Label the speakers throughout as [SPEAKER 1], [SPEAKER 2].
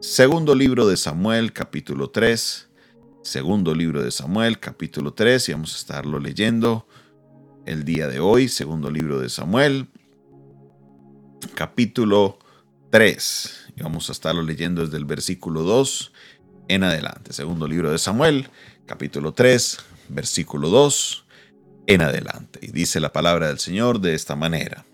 [SPEAKER 1] Segundo libro de Samuel, capítulo 3. Segundo libro de Samuel, capítulo 3, y vamos a estarlo leyendo el día de hoy. Segundo libro de Samuel, capítulo 3. Y vamos a estarlo leyendo desde el versículo 2 en adelante. Segundo libro de Samuel, capítulo 3, versículo 2 en adelante. Y dice la palabra del Señor de esta manera.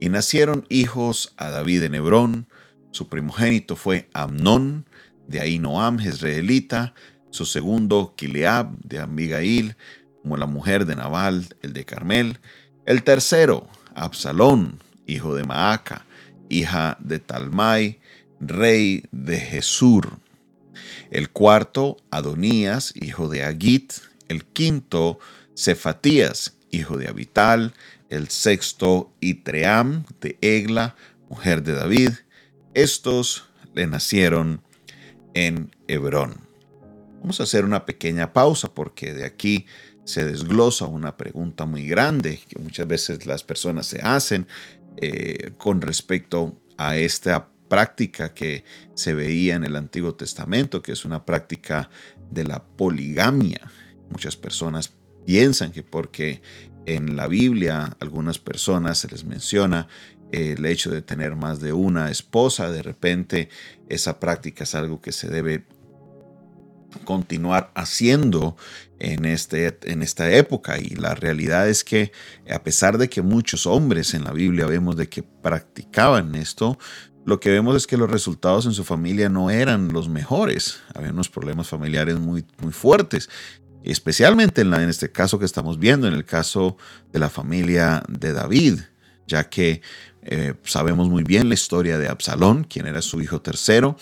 [SPEAKER 1] Y nacieron hijos a David en Hebrón. Su primogénito fue Amnón, de ahí Noam, jezreelita. Su segundo, Kileab, de Abigail, como la mujer de Nabal, el de Carmel. El tercero, Absalón, hijo de Maaca, hija de Talmai, rey de Jesur. El cuarto, Adonías, hijo de Agit. El quinto, Cefatías, hijo de Abital el sexto Itream de Egla, mujer de David. Estos le nacieron en Hebrón. Vamos a hacer una pequeña pausa porque de aquí se desglosa una pregunta muy grande que muchas veces las personas se hacen eh, con respecto a esta práctica que se veía en el Antiguo Testamento, que es una práctica de la poligamia. Muchas personas piensan que porque en la Biblia algunas personas se les menciona el hecho de tener más de una esposa, de repente esa práctica es algo que se debe continuar haciendo en, este, en esta época y la realidad es que a pesar de que muchos hombres en la Biblia vemos de que practicaban esto, lo que vemos es que los resultados en su familia no eran los mejores. Había unos problemas familiares muy, muy fuertes especialmente en, este caso que estamos viendo, en el caso de la familia de David, ya que eh, sabemos muy bien la historia de Absalón, quien era su hijo tercero,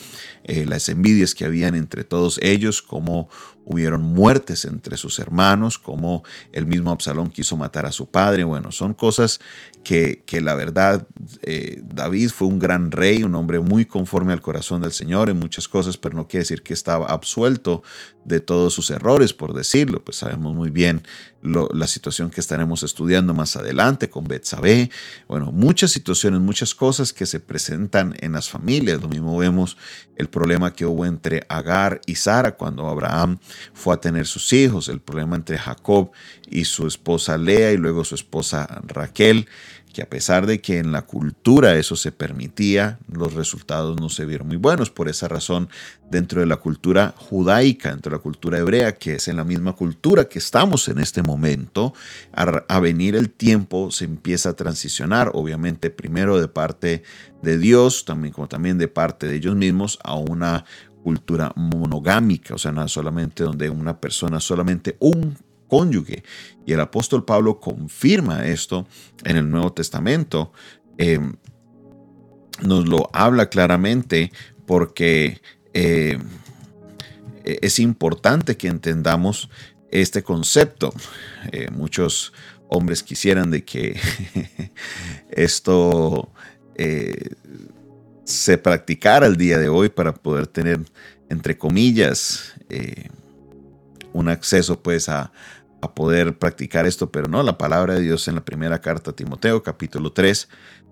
[SPEAKER 1] eh, las envidias que habían entre todos ellos, cómo hubieron muertes entre sus hermanos, cómo el mismo Absalón quiso matar a su padre. Bueno, son cosas que, que la verdad, eh, David fue un gran rey, un hombre muy conforme al corazón del Señor en muchas cosas, pero no quiere decir que estaba absuelto de todos sus errores, por decirlo. Pues sabemos muy bien la situación que estaremos estudiando más adelante con Betsabé. Bueno, muchas situaciones, muchas cosas que se presentan en las familias. Lo mismo vemos el problema que hubo entre Agar y Sara cuando Abraham fue a tener sus hijos, el problema entre Jacob y su esposa Lea y luego su esposa Raquel que a pesar de que en la cultura eso se permitía, los resultados no se vieron muy buenos. Por esa razón, dentro de la cultura judaica, dentro de la cultura hebrea, que es en la misma cultura que estamos en este momento, a, venir el tiempo se empieza a transicionar, obviamente primero de parte de Dios, también como también de parte de ellos mismos, a una cultura monogámica, o sea, no solamente donde una persona, solamente un cónyuge. Y el apóstol Pablo confirma esto en el Nuevo Testamento. Em, nos lo habla claramente porque eh, es importante que entendamos este concepto. Eh, muchos hombres quisieran de que esto eh, se practicara el día de hoy para poder tener, entre comillas, un acceso pues a, a poder practicar esto, pero no, la palabra de Dios en la primera carta a Timoteo, capítulo 3,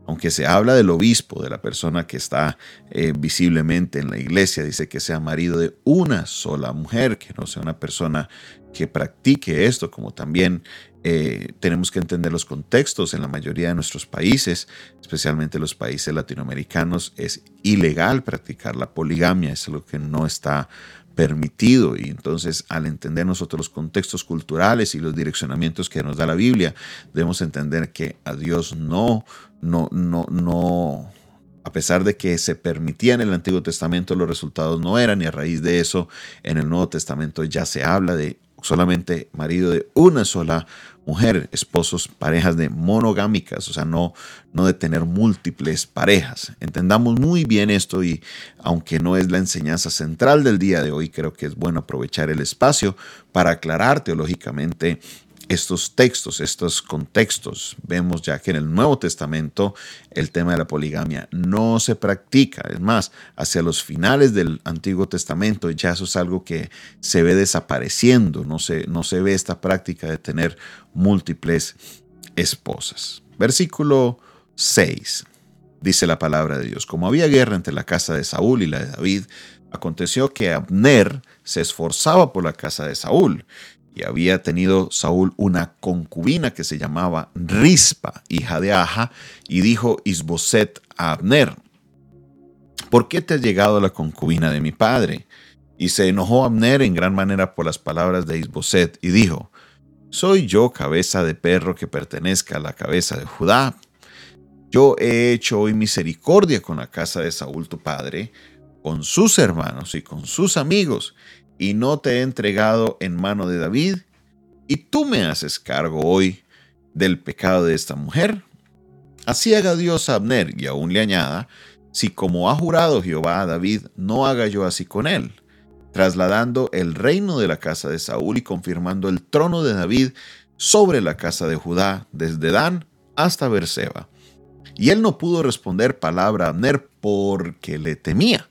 [SPEAKER 1] aunque se habla del obispo, de la persona que está eh, visiblemente en la iglesia, dice que sea marido de una sola mujer, que no sea una persona que practique esto, como también eh, tenemos que entender los contextos en la mayoría de nuestros países, especialmente los países latinoamericanos, es ilegal practicar la poligamia, es algo que no está permitido. Y entonces, al entender nosotros los contextos culturales y los direccionamientos que nos da la Biblia, debemos entender que a Dios no, no, no, no, a pesar de que se permitía en el Antiguo Testamento, los resultados no eran, y a raíz de eso, en el Nuevo Testamento ya se habla de solamente marido de una sola mujer, esposos, parejas de monogámicas, o sea, no, no de tener múltiples parejas. Entendamos muy bien esto y aunque no es la enseñanza central del día de hoy, creo que es bueno aprovechar el espacio para aclarar teológicamente estos textos, estos contextos. Vemos ya que en el Nuevo Testamento el tema de la poligamia no se practica. Es más, hacia los finales del Antiguo Testamento ya eso es algo que se ve desapareciendo. No se, no se ve esta práctica de tener múltiples esposas. Versículo 6. Dice la palabra de Dios, como había guerra entre la casa de Saúl y la de David, aconteció que Abner se esforzaba por la casa de Saúl. Y había tenido Saúl una concubina que se llamaba Rispa, hija de Aja, y dijo Isboset a Abner, ¿por qué te ha llegado la concubina de mi padre? Y se enojó Abner en gran manera por las palabras de Isboset y dijo, ¿soy yo cabeza de perro que pertenezca a la cabeza de Judá? Yo he hecho hoy misericordia con la casa de Saúl tu padre, con sus hermanos y con sus amigos, y no te he entregado en mano de David, y tú me haces cargo hoy del pecado de esta mujer. Así haga Dios a Abner, y aún le añada, si como ha jurado Jehová a David, no haga yo así con él, trasladando el reino de la casa de Saúl y confirmando el trono de David sobre la casa de Judá, desde Dan hasta Berseba. Y él no pudo responder palabra a Abner porque le temía.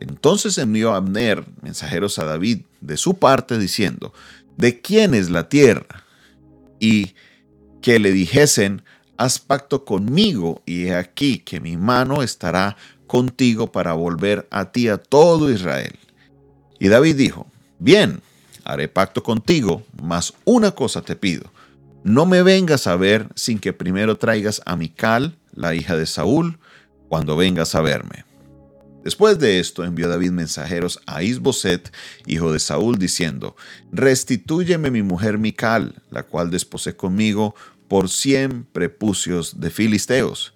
[SPEAKER 1] Entonces envió Abner mensajeros a David de su parte diciendo, ¿de quién es la tierra? Y que le dijesen, haz pacto conmigo y he aquí que mi mano estará contigo para volver a ti a todo Israel. Y David dijo, bien, haré pacto contigo, mas una cosa te pido, no me vengas a ver sin que primero traigas a Mical, la hija de Saúl, cuando vengas a verme. Después de esto envió David mensajeros a Isboset, hijo de Saúl, diciendo, Restitúyeme mi mujer Mical, la cual desposé conmigo por cien prepucios de filisteos.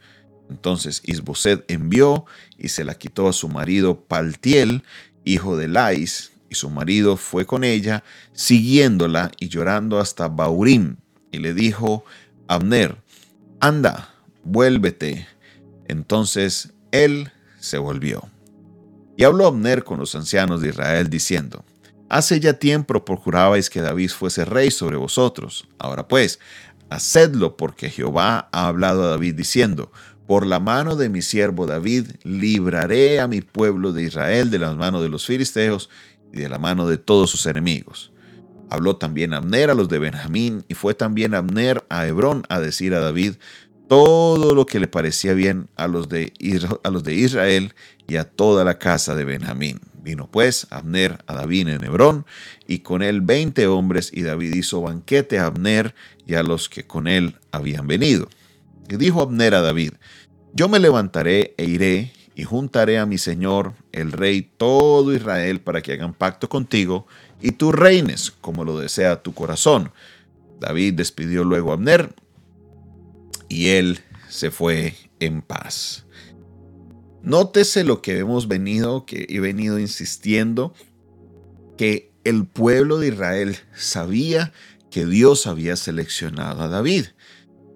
[SPEAKER 1] Entonces Isboset envió y se la quitó a su marido Paltiel, hijo de Lais, y su marido fue con ella, siguiéndola y llorando hasta Baurim, y le dijo, Abner, anda, vuélvete. Entonces él se volvió. Y habló Abner con los ancianos de Israel, diciendo, Hace ya tiempo procurabais que David fuese rey sobre vosotros. Ahora pues, hacedlo porque Jehová ha hablado a David diciendo, por la mano de mi siervo David libraré a mi pueblo de Israel de las manos de los filisteos y de la mano de todos sus enemigos. Habló también Abner a los de Benjamín y fue también Abner a Hebrón a decir a David todo lo que le parecía bien a los de, a los de Israel y a toda la casa de Benjamín. Vino pues Abner a David en Hebrón, y con él veinte hombres, y David hizo banquete a Abner y a los que con él habían venido. Y dijo Abner a David, Yo me levantaré e iré, y juntaré a mi señor, el rey, todo Israel, para que hagan pacto contigo, y tú reines, como lo desea tu corazón. David despidió luego a Abner, y él se fue en paz. Nótese lo que hemos venido, he venido insistiendo, que el pueblo de Israel sabía que Dios había seleccionado a David.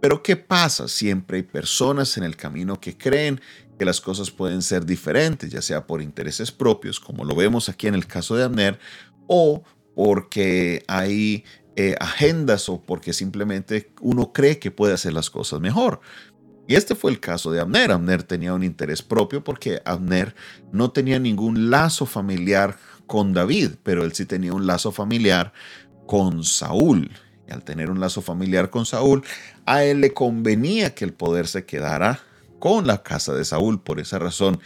[SPEAKER 1] Pero ¿qué pasa? Siempre hay personas en el camino que creen que las cosas pueden ser diferentes, ya sea por intereses propios, como lo vemos aquí en el caso de Abner, o porque hay eh, agendas o porque simplemente uno cree que puede hacer las cosas mejor. Y este fue el caso de Abner. Abner tenía un interés propio porque Abner no tenía ningún lazo familiar con David, pero él sí tenía un lazo familiar con Saúl. Y al tener un lazo familiar con Saúl, a él le convenía que el poder se quedara con la casa de Saúl. Por esa razón,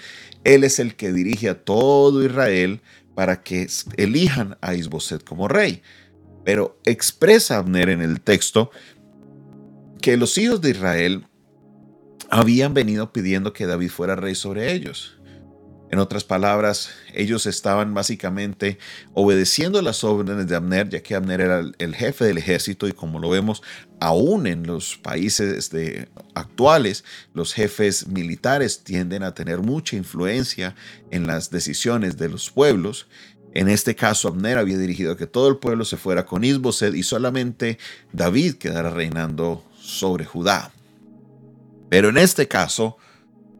[SPEAKER 1] él es el que dirige a todo Israel para que elijan a Isboset como rey. Pero expresa Abner en el texto que los hijos de Israel habían venido pidiendo que David fuera rey sobre ellos. En otras palabras, ellos estaban básicamente obedeciendo las órdenes de Abner, ya que Abner era el jefe del ejército y como lo vemos aún en los países actuales, los jefes militares tienden a tener mucha influencia en las decisiones de los pueblos. En este caso, Abner había dirigido que todo el pueblo se fuera con Isboset y solamente David quedara reinando sobre Judá. Pero en este caso,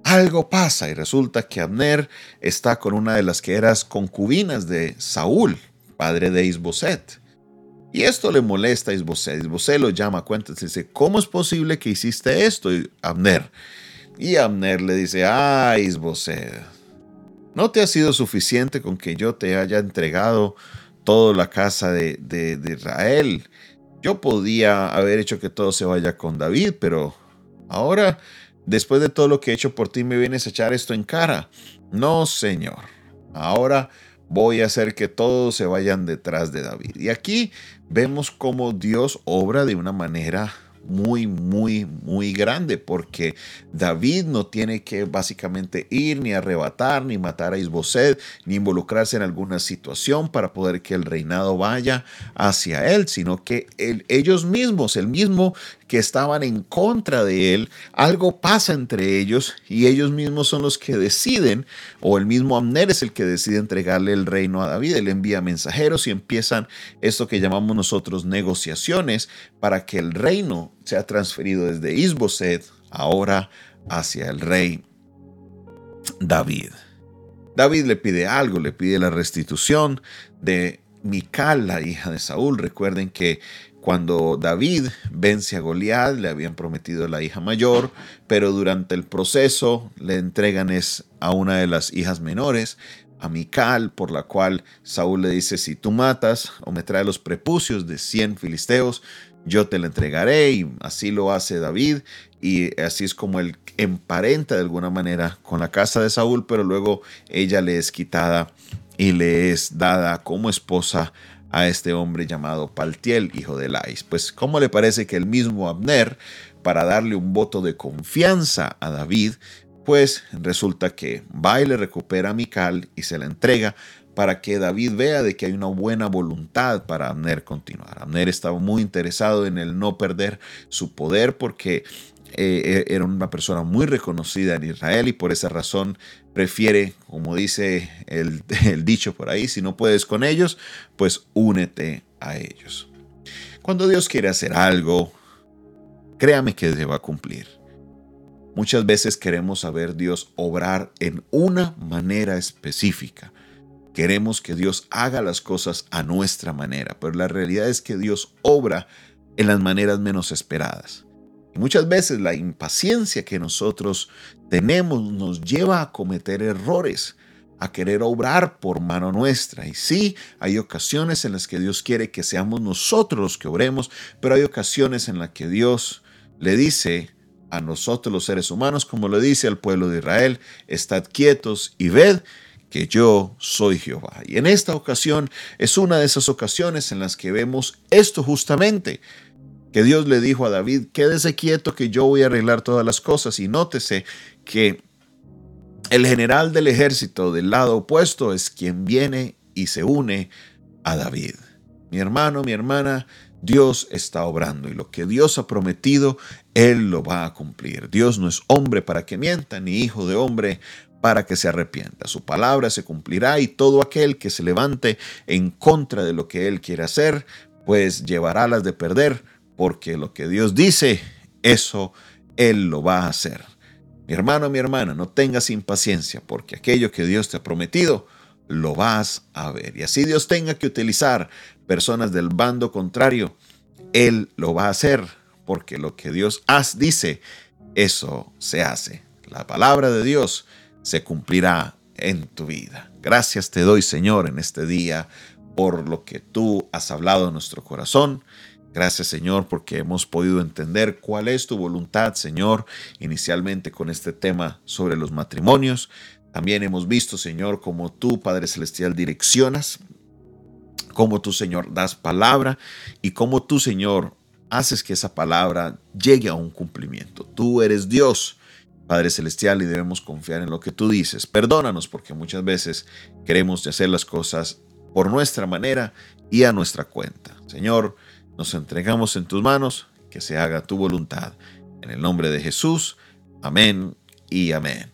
[SPEAKER 1] algo pasa y resulta que Abner está con una de las que eran concubinas de Saúl, padre de Isboset. Y esto le molesta a Isboset. Isboset lo llama a y dice, ¿cómo es posible que hiciste esto, Abner? Y Abner le dice, ah, Isboset, ¿no te ha sido suficiente con que yo te haya entregado toda la casa de, de Israel? Yo podía haber hecho que todo se vaya con David, pero Ahora después de todo lo que he hecho por ti, me vienes a echar esto en cara. No, Señor. Ahora voy a hacer que todos se vayan detrás de David. Y aquí vemos cómo Dios obra de una manera muy, muy, muy grande, porque David no tiene que básicamente ir ni arrebatar, ni matar a Isboset, ni involucrarse en alguna situación para poder que el reinado vaya hacia él, sino que ellos mismos, el mismo que estaban en contra de él, algo pasa entre ellos y ellos mismos son los que deciden, o el mismo Amner es el que decide entregarle el reino a David. Él envía mensajeros y empiezan esto que llamamos nosotros negociaciones para que el reino sea transferido desde Isboset ahora hacia el rey David. David le pide algo, le pide la restitución de Mical, la hija de Saúl. Recuerden que cuando David vence a Goliat, le habían prometido la hija mayor, pero durante el proceso le entregan es a una de las hijas menores, a Mical, por la cual Saúl le dice, si tú matas o me traes los prepucios de 100 filisteos, yo te la entregaré y así lo hace David y así es como él emparenta de alguna manera con la casa de Saúl, pero luego ella le es quitada y le es dada como esposa a este hombre llamado Paltiel, hijo de Lais. Pues, ¿cómo le parece que el mismo Abner, para darle un voto de confianza a David, pues resulta que va y le recupera a Mical y se la entrega para que David vea de que hay una buena voluntad para Abner continuar. Abner estaba muy interesado en el no perder su poder porque eh, era una persona muy reconocida en Israel y por esa razón prefiere, como dice el, el dicho por ahí, si no puedes con ellos, pues únete a ellos. Cuando Dios quiere hacer algo, créame que se va a cumplir. Muchas veces queremos saber Dios obrar en una manera específica. Queremos que Dios haga las cosas a nuestra manera, pero la realidad es que Dios obra en las maneras menos esperadas. Y muchas veces la impaciencia que nosotros tenemos nos lleva a cometer errores, a querer obrar por mano nuestra. Y sí, hay ocasiones en las que Dios quiere que seamos nosotros los que obremos, pero hay ocasiones en las que Dios le dice a nosotros los seres humanos, como le dice al pueblo de Israel, estad quietos y ved que yo soy Jehová. Y en esta ocasión es una de esas ocasiones en las que vemos esto justamente que Dios le dijo a David, quédese quieto que yo voy a arreglar todas las cosas. Y nótese que el general del ejército del lado opuesto es quien viene y se une a David. Mi hermano, mi hermana, Dios está obrando y lo que Dios ha prometido, Él lo va a cumplir. Dios no es hombre para que mienta, ni hijo de hombre para que se arrepienta. Su palabra se cumplirá y todo aquel que se levante en contra de lo que Él quiere hacer, pues llevará las de perder porque lo que Dios dice, eso Él lo va a hacer. Mi hermano, mi hermana, no tengas impaciencia, porque aquello que Dios te ha prometido, lo vas a ver. Y así Dios tenga que utilizar personas del bando contrario, Él lo va a hacer, porque lo que Dios dice, eso se hace. La palabra de Dios se cumplirá en tu vida. Gracias te doy, Señor, en este día por lo que tú has hablado en nuestro corazón Gracias Señor porque hemos podido entender cuál es tu voluntad Señor, inicialmente con este tema sobre los matrimonios. También hemos visto Señor cómo tú Padre Celestial direccionas, cómo tú Señor das palabra y cómo tú Señor haces que esa palabra llegue a un cumplimiento. Tú eres Dios. Padre Celestial, y debemos confiar en lo que tú dices. Perdónanos porque muchas veces queremos hacer las cosas por nuestra manera y a nuestra cuenta. Señor, nos entregamos en tus manos, que se haga tu voluntad. En el nombre de Jesús, amén y amén.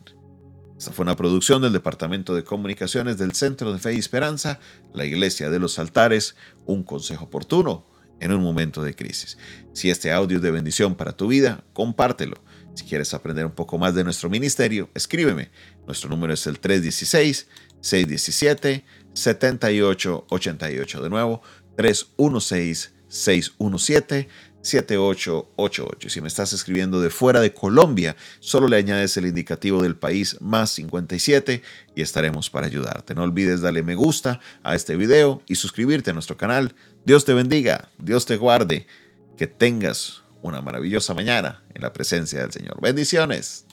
[SPEAKER 1] Esta fue una producción del Departamento de Comunicaciones del Centro de Fe y Esperanza, la Iglesia de los Altares, un consejo oportuno en un momento de crisis. Si este audio es de bendición para tu vida, compártelo. Si quieres aprender un poco más de nuestro ministerio, escríbeme. Nuestro número es el 316-617-7888. De nuevo, 316 617-7888. Si me estás escribiendo de fuera de Colombia, solo le añades el indicativo del país más 57 y estaremos para ayudarte. No olvides darle me gusta a este video y suscribirte a nuestro canal. Dios te bendiga, Dios te guarde, que tengas una maravillosa mañana en la presencia del Señor. Bendiciones.